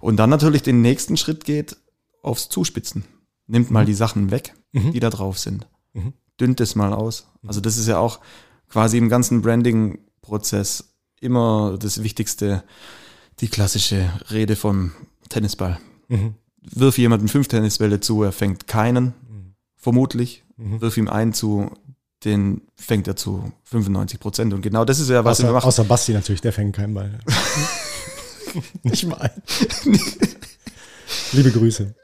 Und dann natürlich den nächsten Schritt geht aufs Zuspitzen. Nimmt mal die Sachen weg, Mhm. die da drauf sind. Mhm. Dünnt es mal aus. Also das ist ja auch quasi im ganzen Branding-Prozess immer das Wichtigste, die klassische Rede vom Tennisball Mhm. Wirf jemandem fünf Tennisbälle zu, er fängt keinen, vermutlich. Mhm. Wirf ihm einen zu, den fängt er zu 95 Prozent. Und genau das ist ja, was wir Außer, machen. außer Basti natürlich, der fängt keinen Ball. Nicht mal. Liebe Grüße.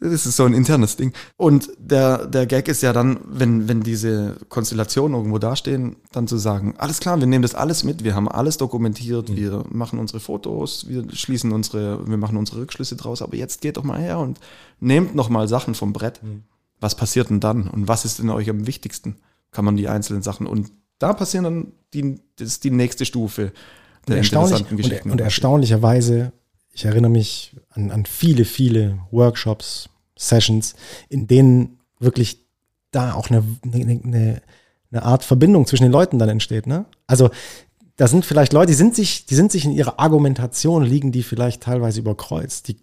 Das ist so ein internes Ding. Und der, der Gag ist ja dann, wenn, wenn diese Konstellationen irgendwo dastehen, dann zu sagen, alles klar, wir nehmen das alles mit, wir haben alles dokumentiert, Mhm. wir machen unsere Fotos, wir schließen unsere, wir machen unsere Rückschlüsse draus, aber jetzt geht doch mal her und nehmt noch mal Sachen vom Brett. Mhm. Was passiert denn dann? Und was ist denn euch am wichtigsten? Kann man die einzelnen Sachen und da passieren dann die, das die nächste Stufe Und, der erstaunlich, interessanten und, Geschichten. und erstaunlicherweise, ich erinnere mich an, an viele, viele Workshops, Sessions, in denen wirklich da auch eine, eine, eine, Art Verbindung zwischen den Leuten dann entsteht. Ne? Also da sind vielleicht Leute, die sind sich, die sind sich in ihrer Argumentation, liegen die vielleicht teilweise überkreuzt. Die,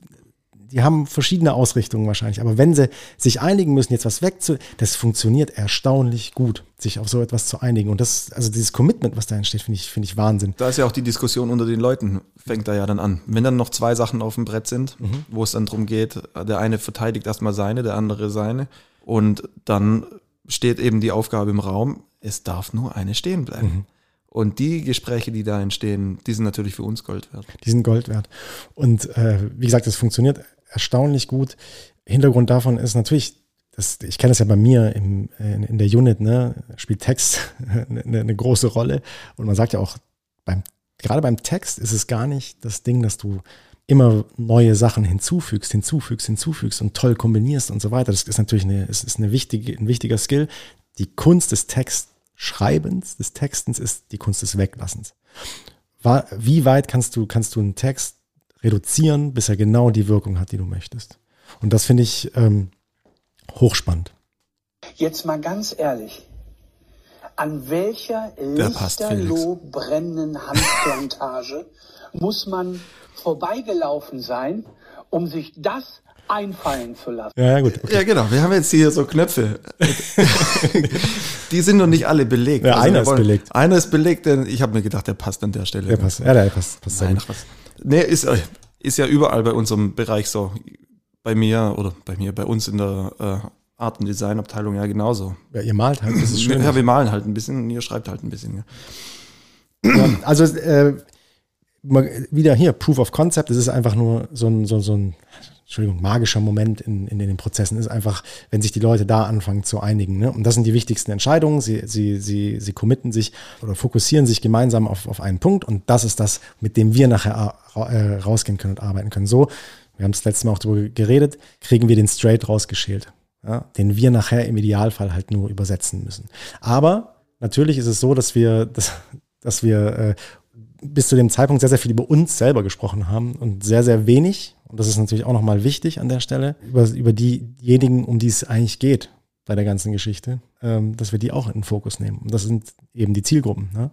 die haben verschiedene Ausrichtungen wahrscheinlich. Aber wenn sie sich einigen müssen, jetzt was wegzu, das funktioniert erstaunlich gut, sich auf so etwas zu einigen. Und das, also dieses Commitment, was da entsteht, finde ich, finde ich Wahnsinn. Da ist ja auch die Diskussion unter den Leuten, fängt da ja dann an. Wenn dann noch zwei Sachen auf dem Brett sind, mhm. wo es dann darum geht, der eine verteidigt erstmal seine, der andere seine. Und dann steht eben die Aufgabe im Raum, es darf nur eine stehen bleiben. Mhm. Und die Gespräche, die da entstehen, die sind natürlich für uns Gold wert. Die sind Gold wert. Und äh, wie gesagt, es funktioniert erstaunlich gut. Hintergrund davon ist natürlich, das, ich kenne das ja bei mir im, in, in der Unit, ne, spielt Text eine, eine, große Rolle. Und man sagt ja auch, beim, gerade beim Text ist es gar nicht das Ding, dass du immer neue Sachen hinzufügst, hinzufügst, hinzufügst und toll kombinierst und so weiter. Das ist natürlich eine, es ist eine wichtige, ein wichtiger Skill. Die Kunst des Texts Schreibens, des Textens ist die Kunst des Weglassens. Wie weit kannst du, kannst du einen Text reduzieren, bis er genau die Wirkung hat, die du möchtest? Und das finde ich ähm, hochspannend. Jetzt mal ganz ehrlich. An welcher lichterloh brennenden Handplantage muss man vorbeigelaufen sein, um sich das einfallen zu lassen. Ja, gut. Okay. Ja, genau. Wir haben jetzt hier so Knöpfe. die sind noch nicht alle belegt. Ja, also einer ist belegt. Einer ist belegt, denn ich habe mir gedacht, der passt an der Stelle. Der passt. Ja, der passt. passt Nein, was. Nee, ist, äh, ist ja überall bei unserem Bereich so. Bei mir oder bei mir, bei uns in der äh, Art- und Designabteilung ja genauso. Ja, ihr malt halt, das ist schön. Ja, wir malen halt ein bisschen, ihr schreibt halt ein bisschen. Ja. Ja, also äh, wieder hier, Proof of Concept, das ist einfach nur so ein, so, so ein Entschuldigung, magischer Moment in, in, den Prozessen ist einfach, wenn sich die Leute da anfangen zu einigen. Ne? Und das sind die wichtigsten Entscheidungen. Sie, sie, sie, sie committen sich oder fokussieren sich gemeinsam auf, auf einen Punkt und das ist das, mit dem wir nachher äh, rausgehen können und arbeiten können. So, wir haben das letzte Mal auch darüber geredet, kriegen wir den straight rausgeschält, ja? den wir nachher im Idealfall halt nur übersetzen müssen. Aber natürlich ist es so, dass wir, dass, dass wir äh, bis zu dem Zeitpunkt sehr, sehr viel über uns selber gesprochen haben und sehr, sehr wenig, und das ist natürlich auch nochmal wichtig an der Stelle, über, über diejenigen, um die es eigentlich geht bei der ganzen Geschichte, ähm, dass wir die auch in den Fokus nehmen. Und das sind eben die Zielgruppen. Ne?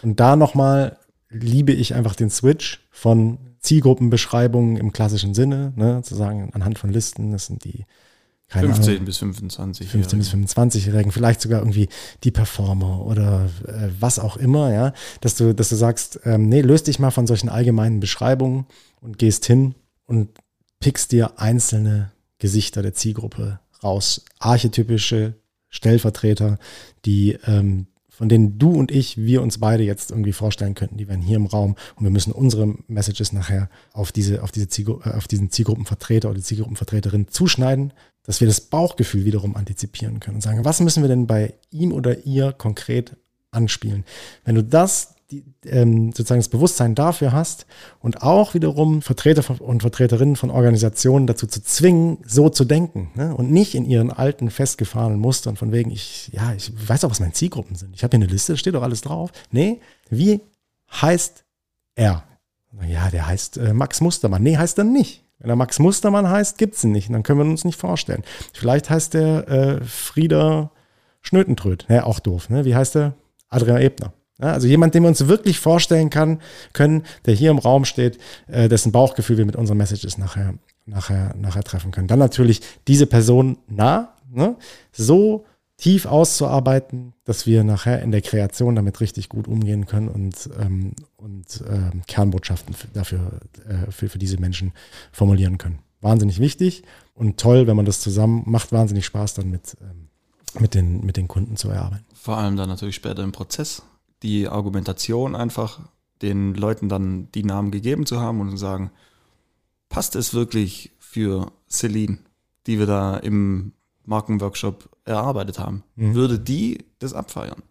Und da nochmal liebe ich einfach den Switch von Zielgruppenbeschreibungen im klassischen Sinne, ne? zu sagen, anhand von Listen, das sind die 15 Ahnung, bis 25. 15 bis 25-Jährigen, vielleicht sogar irgendwie die Performer oder äh, was auch immer, ja, dass du, dass du sagst, ähm, nee, löst dich mal von solchen allgemeinen Beschreibungen und gehst hin und pickst dir einzelne Gesichter der Zielgruppe raus, archetypische Stellvertreter, die ähm, von denen du und ich, wir uns beide jetzt irgendwie vorstellen könnten, die wären hier im Raum und wir müssen unsere Messages nachher auf diese, auf diese Zielgru äh, auf diesen Zielgruppenvertreter oder Zielgruppenvertreterin zuschneiden, dass wir das Bauchgefühl wiederum antizipieren können und sagen, was müssen wir denn bei ihm oder ihr konkret anspielen? Wenn du das die, ähm, sozusagen das Bewusstsein dafür hast und auch wiederum Vertreter und Vertreterinnen von Organisationen dazu zu zwingen, so zu denken ne? und nicht in ihren alten festgefahrenen Mustern von wegen, ich, ja, ich weiß auch, was meine Zielgruppen sind. Ich habe hier eine Liste, steht doch alles drauf. Nee, wie heißt er? Ja, der heißt äh, Max Mustermann. Nee, heißt er nicht. Wenn er Max Mustermann heißt, gibt es ihn nicht. Dann können wir uns nicht vorstellen. Vielleicht heißt der äh, Frieder Schnötentröd. Ja, auch doof. Ne? Wie heißt der? Adrian Ebner. Also jemand, den wir uns wirklich vorstellen kann, können, der hier im Raum steht, äh, dessen Bauchgefühl wir mit unseren Messages nachher, nachher, nachher treffen können. Dann natürlich diese Person nah, ne? so tief auszuarbeiten, dass wir nachher in der Kreation damit richtig gut umgehen können und, ähm, und äh, Kernbotschaften dafür äh, für, für diese Menschen formulieren können. Wahnsinnig wichtig und toll, wenn man das zusammen macht, wahnsinnig Spaß dann mit, ähm, mit, den, mit den Kunden zu erarbeiten. Vor allem dann natürlich später im Prozess die Argumentation einfach den Leuten dann die Namen gegeben zu haben und zu sagen, passt es wirklich für Celine, die wir da im Markenworkshop erarbeitet haben, mhm. würde die das abfeiern.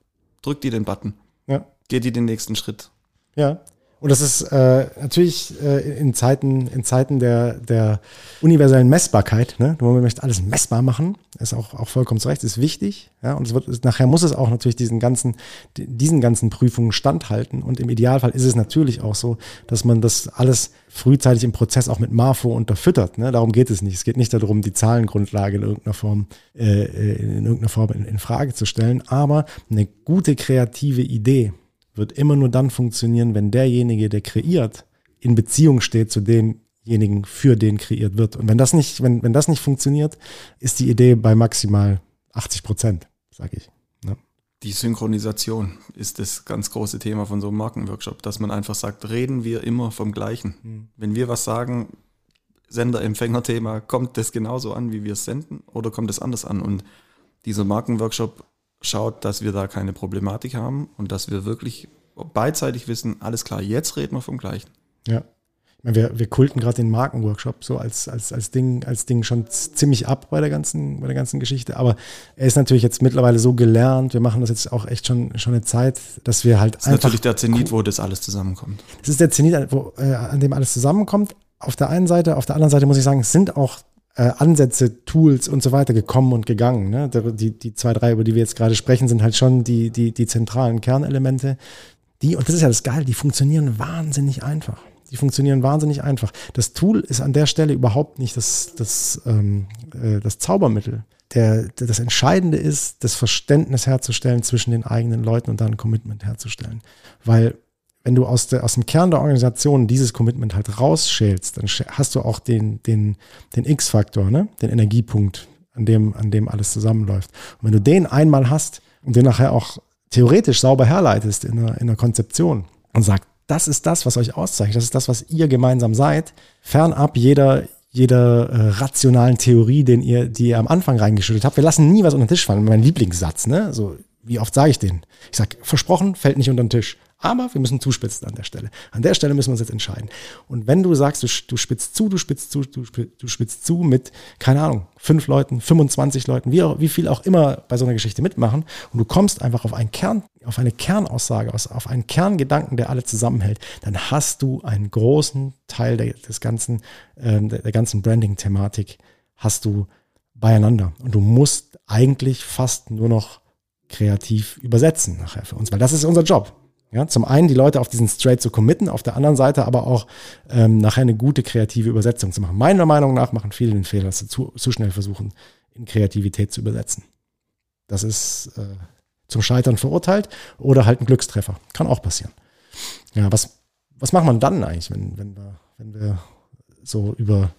Drückt die den Button. Ja. Geht die den nächsten Schritt. Ja. Und das ist äh, natürlich äh, in Zeiten, in Zeiten der, der universellen Messbarkeit, ne? man möchte alles messbar machen, ist auch, auch vollkommen zu Recht, ist wichtig. Ja? Und es wird, nachher muss es auch natürlich diesen ganzen, diesen ganzen Prüfungen standhalten. Und im Idealfall ist es natürlich auch so, dass man das alles frühzeitig im Prozess auch mit Marfo unterfüttert. Ne? Darum geht es nicht. Es geht nicht darum, die Zahlengrundlage in irgendeiner Form, äh, in irgendeiner Form in, in Frage zu stellen. Aber eine gute kreative Idee, wird immer nur dann funktionieren, wenn derjenige, der kreiert, in Beziehung steht zu dem denjenigen, für den kreiert wird. Und wenn das nicht, wenn, wenn das nicht funktioniert, ist die Idee bei maximal 80 Prozent, sage ich. Ne? Die Synchronisation ist das ganz große Thema von so einem Markenworkshop, dass man einfach sagt, reden wir immer vom Gleichen. Mhm. Wenn wir was sagen, Sender-Empfänger-Thema, kommt das genauso an, wie wir es senden oder kommt es anders an? Und dieser Markenworkshop schaut, dass wir da keine Problematik haben und dass wir wirklich beidseitig wissen, alles klar, jetzt reden wir vom Gleichen. Ja. Wir, wir kulten gerade den Markenworkshop so als, als, als, Ding, als Ding schon ziemlich ab bei der, ganzen, bei der ganzen Geschichte. Aber er ist natürlich jetzt mittlerweile so gelernt. Wir machen das jetzt auch echt schon, schon eine Zeit, dass wir halt das ist natürlich der Zenit, wo das alles zusammenkommt. Das ist der Zenit, wo, äh, an dem alles zusammenkommt. Auf der einen Seite, auf der anderen Seite muss ich sagen, es sind auch äh, Ansätze, Tools und so weiter gekommen und gegangen. Ne? Die, die zwei, drei, über die wir jetzt gerade sprechen, sind halt schon die, die, die zentralen Kernelemente. Die, und das ist ja das Geile, die funktionieren wahnsinnig einfach. Die funktionieren wahnsinnig einfach. Das Tool ist an der Stelle überhaupt nicht das, das, ähm, äh, das Zaubermittel. Der, der, das Entscheidende ist, das Verständnis herzustellen zwischen den eigenen Leuten und dann ein Commitment herzustellen. Weil wenn du aus, der, aus dem Kern der Organisation dieses Commitment halt rausschälst, dann hast du auch den, den, den X-Faktor, ne? den Energiepunkt, an dem, an dem alles zusammenläuft. Und wenn du den einmal hast und den nachher auch theoretisch sauber herleitest in einer, in einer Konzeption und sagst, das ist das, was euch auszeichnet, das ist das, was ihr gemeinsam seid, fernab jeder, jeder äh, rationalen Theorie, den ihr, die ihr am Anfang reingeschüttet habt. Wir lassen nie was unter den Tisch fallen. Mein Lieblingssatz, ne? So, wie oft sage ich den? Ich sage, versprochen, fällt nicht unter den Tisch. Aber wir müssen zuspitzen an der Stelle. An der Stelle müssen wir uns jetzt entscheiden. Und wenn du sagst, du, spitzt zu, du spitzt zu, du, spitzt zu mit, keine Ahnung, fünf Leuten, 25 Leuten, wie, wie viel auch immer bei so einer Geschichte mitmachen, und du kommst einfach auf einen Kern, auf eine Kernaussage, auf einen Kerngedanken, der alle zusammenhält, dann hast du einen großen Teil der, des ganzen, äh, der ganzen Branding-Thematik hast du beieinander. Und du musst eigentlich fast nur noch kreativ übersetzen nachher für uns, weil das ist unser Job. Ja, zum einen die Leute auf diesen Straight zu committen, auf der anderen Seite aber auch ähm, nachher eine gute kreative Übersetzung zu machen. Meiner Meinung nach machen viele den Fehler, dass sie zu, zu schnell versuchen, in Kreativität zu übersetzen. Das ist äh, zum Scheitern verurteilt oder halt ein Glückstreffer. Kann auch passieren. Ja, was, was macht man dann eigentlich, wenn, wenn, wir, wenn wir so über,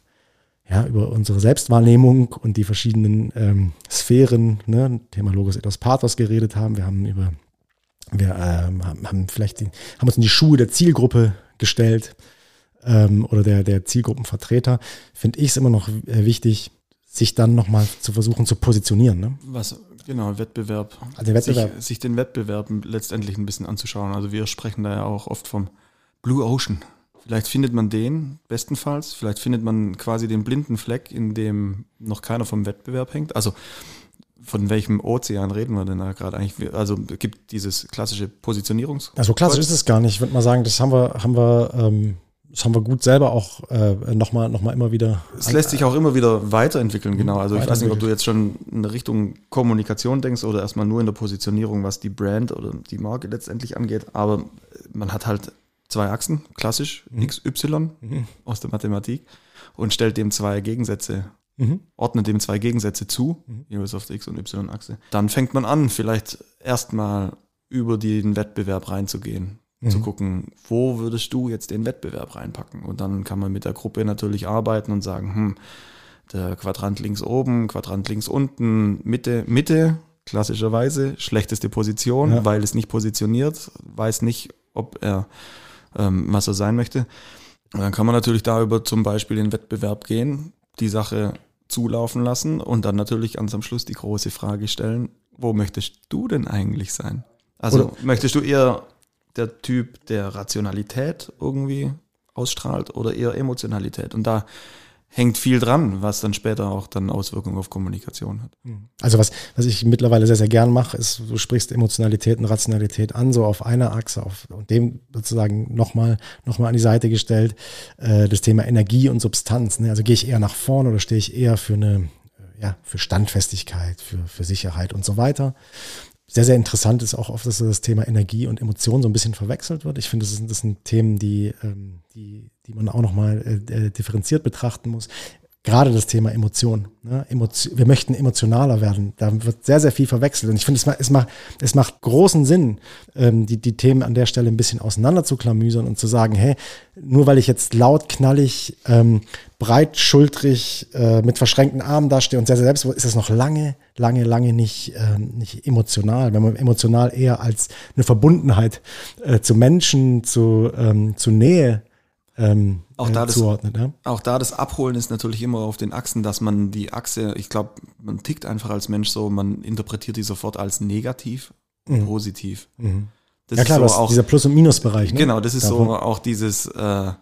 ja, über unsere Selbstwahrnehmung und die verschiedenen ähm, Sphären, ne, Thema Logos etwas Pathos geredet haben. Wir haben über wir ähm, haben vielleicht die, haben uns in die Schuhe der Zielgruppe gestellt ähm, oder der, der Zielgruppenvertreter. Finde ich es immer noch äh, wichtig, sich dann nochmal zu versuchen zu positionieren. Ne? Was, genau, Wettbewerb. Also Wettbewerb. Sich, sich den Wettbewerb letztendlich ein bisschen anzuschauen. Also wir sprechen da ja auch oft vom Blue Ocean. Vielleicht findet man den bestenfalls, vielleicht findet man quasi den blinden Fleck, in dem noch keiner vom Wettbewerb hängt. Also von welchem Ozean reden wir denn da gerade eigentlich? Also gibt dieses klassische Positionierungs. Also klassisch ist es gar nicht. Ich würde mal sagen, das haben wir, haben wir, ähm, das haben wir gut selber auch äh, nochmal noch mal immer wieder. Es lässt sich auch immer wieder weiterentwickeln, genau. Also ich weiß nicht, ob du jetzt schon in Richtung Kommunikation denkst oder erstmal nur in der Positionierung, was die Brand oder die Marke letztendlich angeht. Aber man hat halt zwei Achsen, klassisch, mhm. X, Y mhm. aus der Mathematik und stellt dem zwei Gegensätze Mhm. Ordnet dem zwei Gegensätze zu, mhm. jeweils auf der X- und Y-Achse. Dann fängt man an, vielleicht erstmal über den Wettbewerb reinzugehen. Mhm. Zu gucken, wo würdest du jetzt den Wettbewerb reinpacken? Und dann kann man mit der Gruppe natürlich arbeiten und sagen, hm, der Quadrant links oben, Quadrant links unten, Mitte, Mitte, klassischerweise, schlechteste Position, ja. weil es nicht positioniert, weiß nicht, ob er ähm, was er sein möchte. Und dann kann man natürlich darüber zum Beispiel den Wettbewerb gehen, die Sache zulaufen lassen und dann natürlich ganz am Schluss die große Frage stellen, wo möchtest du denn eigentlich sein? Also oder möchtest du eher der Typ, der Rationalität irgendwie ausstrahlt oder eher Emotionalität? Und da hängt viel dran, was dann später auch dann Auswirkungen auf Kommunikation hat. Mhm. Also was, was ich mittlerweile sehr, sehr gern mache, ist, du sprichst Emotionalität und Rationalität an, so auf einer Achse, auf und dem sozusagen nochmal noch mal an die Seite gestellt, äh, das Thema Energie und Substanz. Ne? Also gehe ich eher nach vorne oder stehe ich eher für eine, ja, für Standfestigkeit, für, für Sicherheit und so weiter sehr, sehr interessant ist auch oft, dass das Thema Energie und Emotion so ein bisschen verwechselt wird. Ich finde, das sind, das sind Themen, die, ähm, die, die man auch nochmal äh, äh, differenziert betrachten muss. Gerade das Thema Emotion. Ne? Emotion. Wir möchten emotionaler werden. Da wird sehr, sehr viel verwechselt. Und ich finde, es, macht, es, macht, es macht großen Sinn, ähm, die, die Themen an der Stelle ein bisschen auseinander zu klamüsern und zu sagen, hey, nur weil ich jetzt laut, knallig, ähm, breitschultrig, äh, mit verschränkten Armen dastehe und sehr, sehr selbstbewusst, ist das noch lange, lange, lange nicht, ähm, nicht emotional. Wenn man emotional eher als eine Verbundenheit äh, zu Menschen, zu, ähm, zu Nähe ähm, auch da, das, zuordnet. Ja? Auch da das Abholen ist natürlich immer auf den Achsen, dass man die Achse, ich glaube, man tickt einfach als Mensch so, man interpretiert die sofort als negativ, mhm. positiv. Mhm. ja klar, so auch, dieser Plus- und Minusbereich. Ne? Genau, das ist Davon. so auch dieses äh,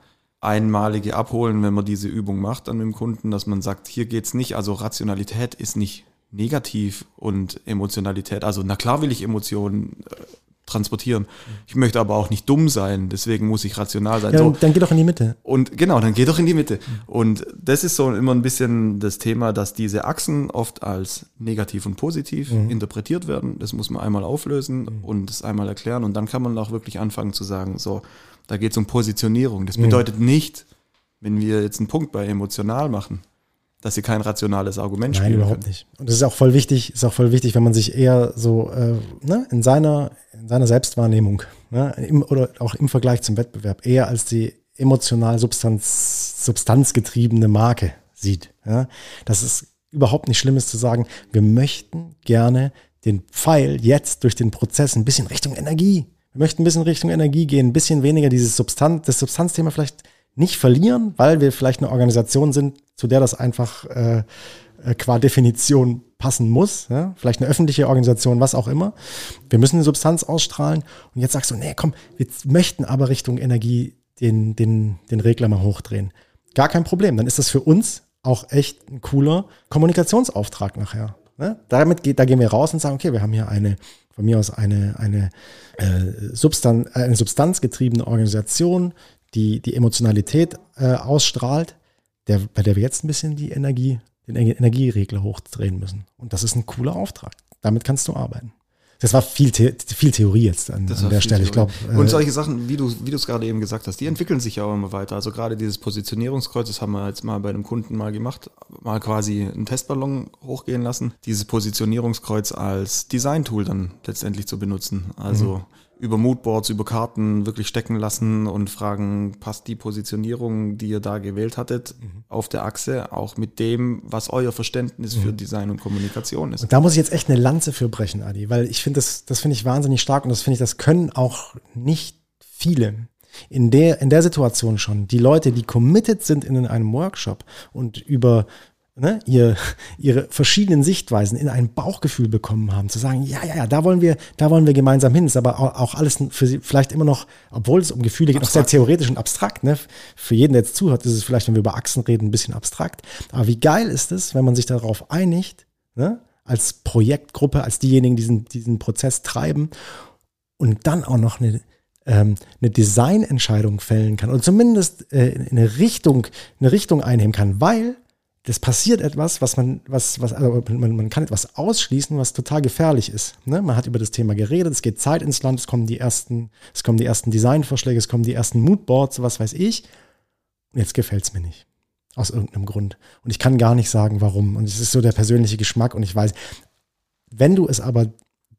einmalige Abholen, wenn man diese Übung macht dann mit dem Kunden, dass man sagt, hier geht's nicht, also Rationalität ist nicht negativ und Emotionalität, also na klar will ich Emotionen äh, transportieren. Ich möchte aber auch nicht dumm sein, deswegen muss ich rational sein. Ja, so. dann geh doch in die Mitte. Und genau, dann geh doch in die Mitte. Und das ist so immer ein bisschen das Thema, dass diese Achsen oft als negativ und positiv mhm. interpretiert werden. Das muss man einmal auflösen mhm. und das einmal erklären und dann kann man auch wirklich anfangen zu sagen, so, da geht es um Positionierung. Das mhm. bedeutet nicht, wenn wir jetzt einen Punkt bei emotional machen, dass sie kein rationales Argument Nein, spielen überhaupt können. nicht. Und das ist auch voll wichtig, ist auch voll wichtig, wenn man sich eher so äh, ne, in seiner in seiner Selbstwahrnehmung ne, im, oder auch im Vergleich zum Wettbewerb eher als die emotional Substanz, substanzgetriebene Marke sieht. Ja. Das ist überhaupt nicht schlimm ist zu sagen, wir möchten gerne den Pfeil jetzt durch den Prozess ein bisschen Richtung Energie. Wir möchten ein bisschen Richtung Energie gehen, ein bisschen weniger dieses Substanz, das Substanzthema vielleicht nicht verlieren, weil wir vielleicht eine Organisation sind, zu der das einfach äh, äh, qua Definition passen muss. Ja? Vielleicht eine öffentliche Organisation, was auch immer. Wir müssen eine Substanz ausstrahlen. Und jetzt sagst du, nee, komm, wir möchten aber Richtung Energie den, den, den Regler mal hochdrehen. Gar kein Problem. Dann ist das für uns auch echt ein cooler Kommunikationsauftrag nachher. Ne? Damit geht, da gehen wir raus und sagen, okay, wir haben hier eine, von mir aus eine, eine, äh, Substan eine substanzgetriebene Organisation, die die Emotionalität äh, ausstrahlt, der, bei der wir jetzt ein bisschen die Energie, den Energieregler hochdrehen müssen. Und das ist ein cooler Auftrag. Damit kannst du arbeiten. Das war viel, The viel Theorie jetzt an, an der Stelle. Ich glaube. Und äh, solche Sachen, wie du, wie du es gerade eben gesagt hast, die entwickeln sich ja auch immer weiter. Also gerade dieses Positionierungskreuz, das haben wir jetzt mal bei einem Kunden mal gemacht, mal quasi einen Testballon hochgehen lassen, dieses Positionierungskreuz als Design-Tool dann letztendlich zu benutzen. Also mhm über Moodboards, über Karten wirklich stecken lassen und fragen, passt die Positionierung, die ihr da gewählt hattet, mhm. auf der Achse auch mit dem, was euer Verständnis mhm. für Design und Kommunikation ist. Und da muss ich jetzt echt eine Lanze für brechen, Adi, weil ich finde das, das finde ich wahnsinnig stark und das finde ich, das können auch nicht viele. In der, in der Situation schon, die Leute, die committed sind in einem Workshop und über ne, ihr, ihre verschiedenen Sichtweisen in ein Bauchgefühl bekommen haben, zu sagen, ja, ja, ja, da wollen wir, da wollen wir gemeinsam hin. Ist aber auch alles für sie vielleicht immer noch, obwohl es um Gefühle geht, noch sehr theoretisch und abstrakt. Ne? Für jeden, der jetzt zuhört, ist es vielleicht, wenn wir über Achsen reden, ein bisschen abstrakt. Aber wie geil ist es, wenn man sich darauf einigt, ne? als Projektgruppe, als diejenigen, die diesen, diesen Prozess treiben und dann auch noch eine ähm, eine Designentscheidung fällen kann oder zumindest äh, eine Richtung, eine Richtung einnehmen kann, weil das passiert etwas, was man, was, was, also man, man kann etwas ausschließen, was total gefährlich ist. Ne? Man hat über das Thema geredet, es geht Zeit ins Land, es kommen die ersten, es kommen die ersten Designvorschläge, es kommen die ersten Moodboards, was weiß ich. Und jetzt gefällt es mir nicht. Aus irgendeinem Grund. Und ich kann gar nicht sagen, warum. Und es ist so der persönliche Geschmack und ich weiß, wenn du es aber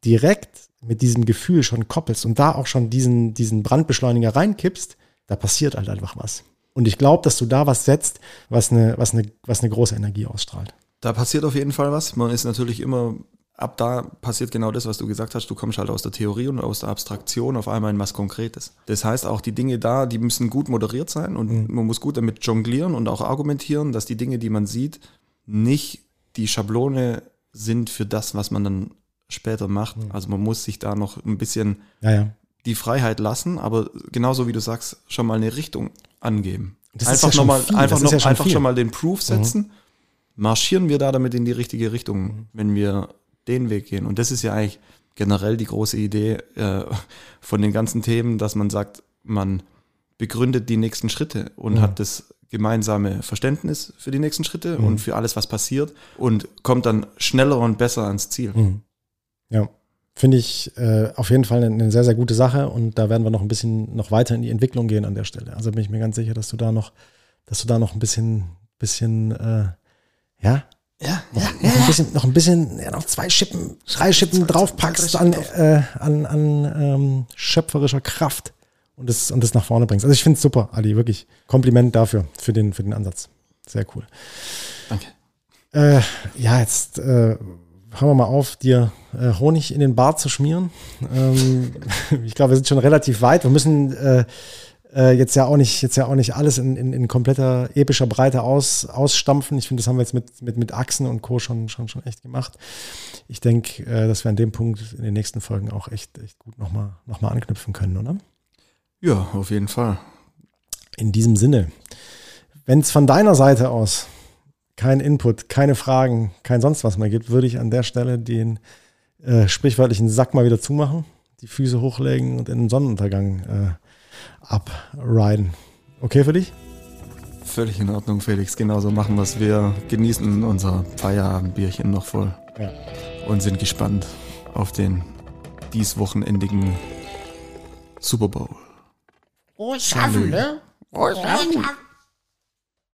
direkt mit diesem Gefühl schon koppelst und da auch schon diesen, diesen Brandbeschleuniger reinkippst, da passiert halt einfach was. Und ich glaube, dass du da was setzt, was eine, was, eine, was eine große Energie ausstrahlt. Da passiert auf jeden Fall was. Man ist natürlich immer, ab da passiert genau das, was du gesagt hast. Du kommst halt aus der Theorie und aus der Abstraktion auf einmal in was Konkretes. Das heißt, auch die Dinge da, die müssen gut moderiert sein und mhm. man muss gut damit jonglieren und auch argumentieren, dass die Dinge, die man sieht, nicht die Schablone sind für das, was man dann später macht. Mhm. Also man muss sich da noch ein bisschen ja, ja. die Freiheit lassen, aber genauso wie du sagst, schon mal eine Richtung angeben. Das einfach ja nochmal, einfach, noch, ja schon, einfach schon mal den Proof mhm. setzen. Mhm. Marschieren wir da damit in die richtige Richtung, wenn wir den Weg gehen. Und das ist ja eigentlich generell die große Idee äh, von den ganzen Themen, dass man sagt, man begründet die nächsten Schritte und mhm. hat das gemeinsame Verständnis für die nächsten Schritte mhm. und für alles, was passiert und kommt dann schneller und besser ans Ziel. Mhm. Ja. Finde ich äh, auf jeden Fall eine, sehr, sehr gute Sache und da werden wir noch ein bisschen noch weiter in die Entwicklung gehen an der Stelle. Also bin ich mir ganz sicher, dass du da noch, dass du da noch ein bisschen, bisschen, äh, ja, ja, noch, ja, noch ja. ein bisschen, noch ein bisschen, ja, noch zwei Schippen, drei Schippen draufpackst an, äh, an, an ähm, schöpferischer Kraft und das, und das nach vorne bringst. Also ich finde es super, Ali, wirklich. Kompliment dafür, für den, für den Ansatz. Sehr cool. Danke. Äh, ja, jetzt äh, hören wir mal auf, dir äh, Honig in den Bart zu schmieren. Ähm, ich glaube, wir sind schon relativ weit. Wir müssen äh, äh, jetzt ja auch nicht, jetzt ja auch nicht alles in, in, in kompletter epischer Breite aus, ausstampfen. Ich finde, das haben wir jetzt mit, mit, mit Achsen und Co. schon, schon, schon echt gemacht. Ich denke, äh, dass wir an dem Punkt in den nächsten Folgen auch echt, echt gut nochmal noch mal anknüpfen können, oder? Ja, auf jeden Fall. In diesem Sinne, wenn es von deiner Seite aus kein Input, keine Fragen, kein sonst was mehr gibt, würde ich an der Stelle den äh, sprichwörtlichen Sack mal wieder zumachen, die Füße hochlegen und in den Sonnenuntergang äh, abriden. Okay für dich? Völlig in Ordnung, Felix. Genauso machen wir es. Wir genießen unser Feierabendbierchen noch voll. Ja. Und sind gespannt auf den dieswochenendigen Super Bowl. Oh, schaffen, ne? Oh, schaffen.